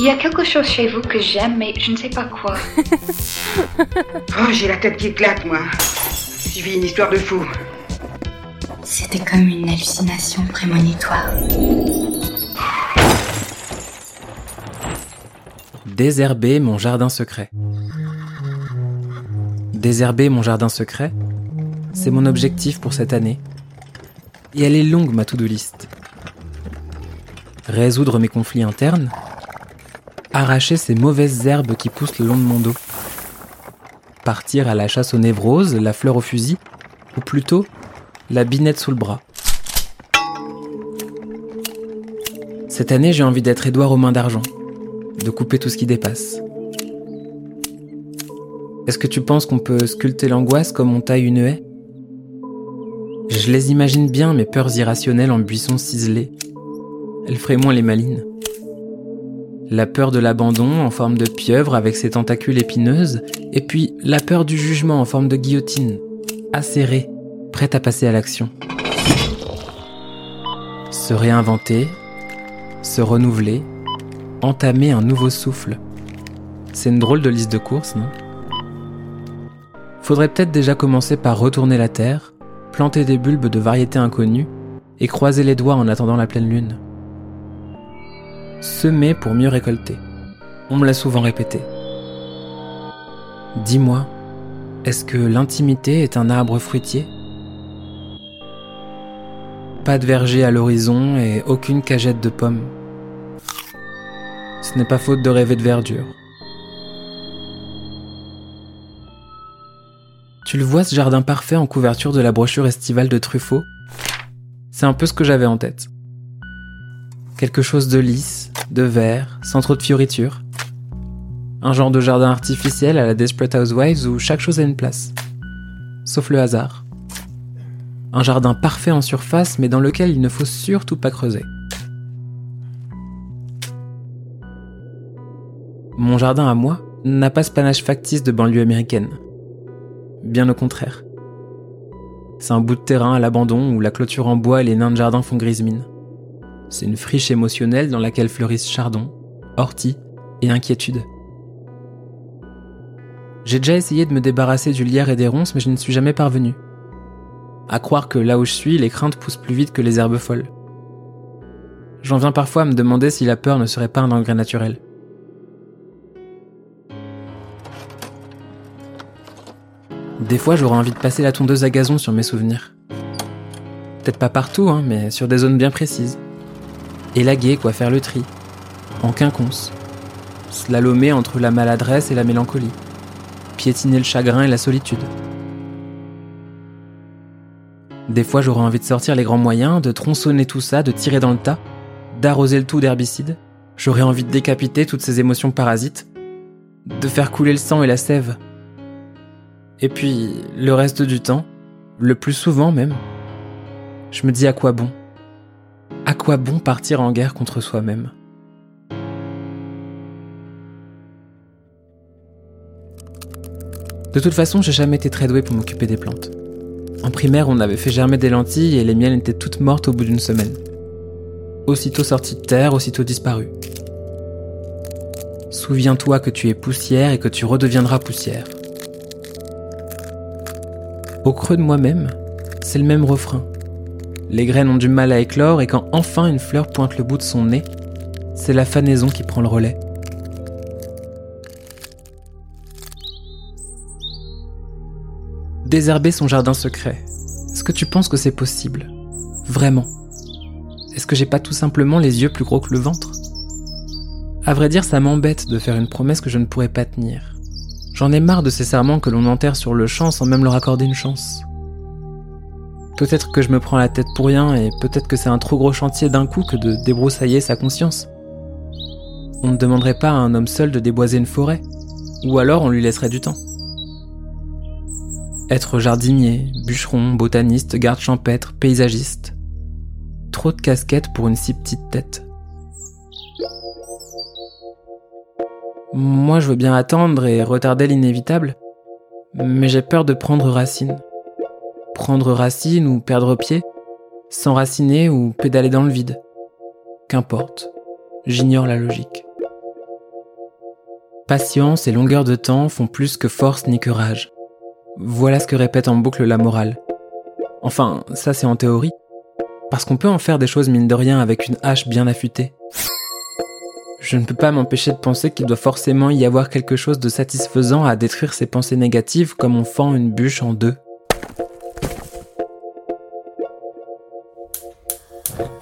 Il y a quelque chose chez vous que j'aime, mais je ne sais pas quoi. oh, j'ai la tête qui éclate, moi. Suivi une histoire de fou. C'était comme une hallucination prémonitoire. Désherber mon jardin secret. Désherber mon jardin secret, c'est mon objectif pour cette année. Et elle est longue, ma to-do list. Résoudre mes conflits internes, arracher ces mauvaises herbes qui poussent le long de mon dos, partir à la chasse aux névroses, la fleur au fusil, ou plutôt la binette sous le bras. Cette année, j'ai envie d'être Édouard aux mains d'argent, de couper tout ce qui dépasse. Est-ce que tu penses qu'on peut sculpter l'angoisse comme on taille une haie? Je les imagine bien, mes peurs irrationnelles en buissons ciselés. Elles feraient moins les malines. La peur de l'abandon en forme de pieuvre avec ses tentacules épineuses, et puis la peur du jugement en forme de guillotine, acérée, prête à passer à l'action. Se réinventer, se renouveler, entamer un nouveau souffle. C'est une drôle de liste de courses, non? Faudrait peut-être déjà commencer par retourner la terre, planter des bulbes de variétés inconnues et croiser les doigts en attendant la pleine lune. Semer pour mieux récolter. On me l'a souvent répété. Dis-moi, est-ce que l'intimité est un arbre fruitier? Pas de verger à l'horizon et aucune cagette de pommes. Ce n'est pas faute de rêver de verdure. Tu le vois ce jardin parfait en couverture de la brochure estivale de Truffaut? C'est un peu ce que j'avais en tête. Quelque chose de lisse, de vert, sans trop de fioritures. Un genre de jardin artificiel à la Desperate Housewives où chaque chose a une place. Sauf le hasard. Un jardin parfait en surface mais dans lequel il ne faut surtout pas creuser. Mon jardin à moi n'a pas ce panache factice de banlieue américaine. Bien au contraire. C'est un bout de terrain à l'abandon où la clôture en bois et les nains de jardin font grise mine. C'est une friche émotionnelle dans laquelle fleurissent chardon, ortie et inquiétude. J'ai déjà essayé de me débarrasser du lierre et des ronces, mais je ne suis jamais parvenu. À croire que là où je suis, les craintes poussent plus vite que les herbes folles. J'en viens parfois à me demander si la peur ne serait pas un engrais naturel. Des fois, j'aurais envie de passer la tondeuse à gazon sur mes souvenirs. Peut-être pas partout, hein, mais sur des zones bien précises. Élaguer, quoi, faire le tri. En quinconce. Slalomer entre la maladresse et la mélancolie. Piétiner le chagrin et la solitude. Des fois, j'aurais envie de sortir les grands moyens, de tronçonner tout ça, de tirer dans le tas, d'arroser le tout d'herbicide. J'aurais envie de décapiter toutes ces émotions parasites, de faire couler le sang et la sève. Et puis, le reste du temps, le plus souvent même, je me dis à quoi bon? À quoi bon partir en guerre contre soi-même? De toute façon, j'ai jamais été très doué pour m'occuper des plantes. En primaire, on avait fait germer des lentilles et les miennes étaient toutes mortes au bout d'une semaine. Aussitôt sorties de terre, aussitôt disparues. Souviens-toi que tu es poussière et que tu redeviendras poussière. Au creux de moi-même, c'est le même refrain. Les graines ont du mal à éclore et quand enfin une fleur pointe le bout de son nez, c'est la fanaison qui prend le relais. Désherber son jardin secret. Est-ce que tu penses que c'est possible? Vraiment? Est-ce que j'ai pas tout simplement les yeux plus gros que le ventre? À vrai dire, ça m'embête de faire une promesse que je ne pourrais pas tenir. J'en ai marre de ces serments que l'on enterre sur le champ sans même leur accorder une chance. Peut-être que je me prends la tête pour rien et peut-être que c'est un trop gros chantier d'un coup que de débroussailler sa conscience. On ne demanderait pas à un homme seul de déboiser une forêt, ou alors on lui laisserait du temps. Être jardinier, bûcheron, botaniste, garde champêtre, paysagiste. Trop de casquettes pour une si petite tête. Moi, je veux bien attendre et retarder l'inévitable, mais j'ai peur de prendre racine prendre racine ou perdre pied, s'enraciner ou pédaler dans le vide. Qu'importe, j'ignore la logique. Patience et longueur de temps font plus que force ni que rage. Voilà ce que répète en boucle la morale. Enfin, ça c'est en théorie. Parce qu'on peut en faire des choses mine de rien avec une hache bien affûtée. Je ne peux pas m'empêcher de penser qu'il doit forcément y avoir quelque chose de satisfaisant à détruire ses pensées négatives comme on fend une bûche en deux.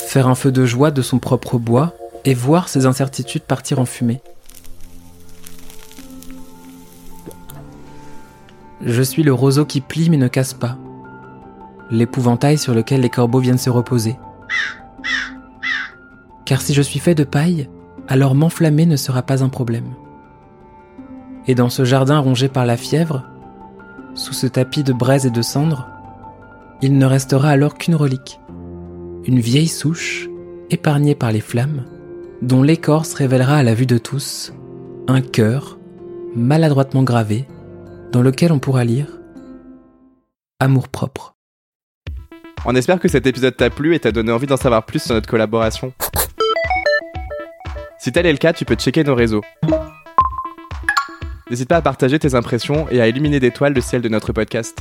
Faire un feu de joie de son propre bois et voir ses incertitudes partir en fumée. Je suis le roseau qui plie mais ne casse pas. L'épouvantail sur lequel les corbeaux viennent se reposer. Car si je suis fait de paille, alors m'enflammer ne sera pas un problème. Et dans ce jardin rongé par la fièvre, sous ce tapis de braise et de cendres, il ne restera alors qu'une relique, une vieille souche, épargnée par les flammes, dont l'écorce révélera à la vue de tous un cœur maladroitement gravé, dans lequel on pourra lire Amour propre. On espère que cet épisode t'a plu et t'a donné envie d'en savoir plus sur notre collaboration. Si tel est le cas, tu peux checker nos réseaux. N'hésite pas à partager tes impressions et à illuminer d'étoiles le ciel de notre podcast.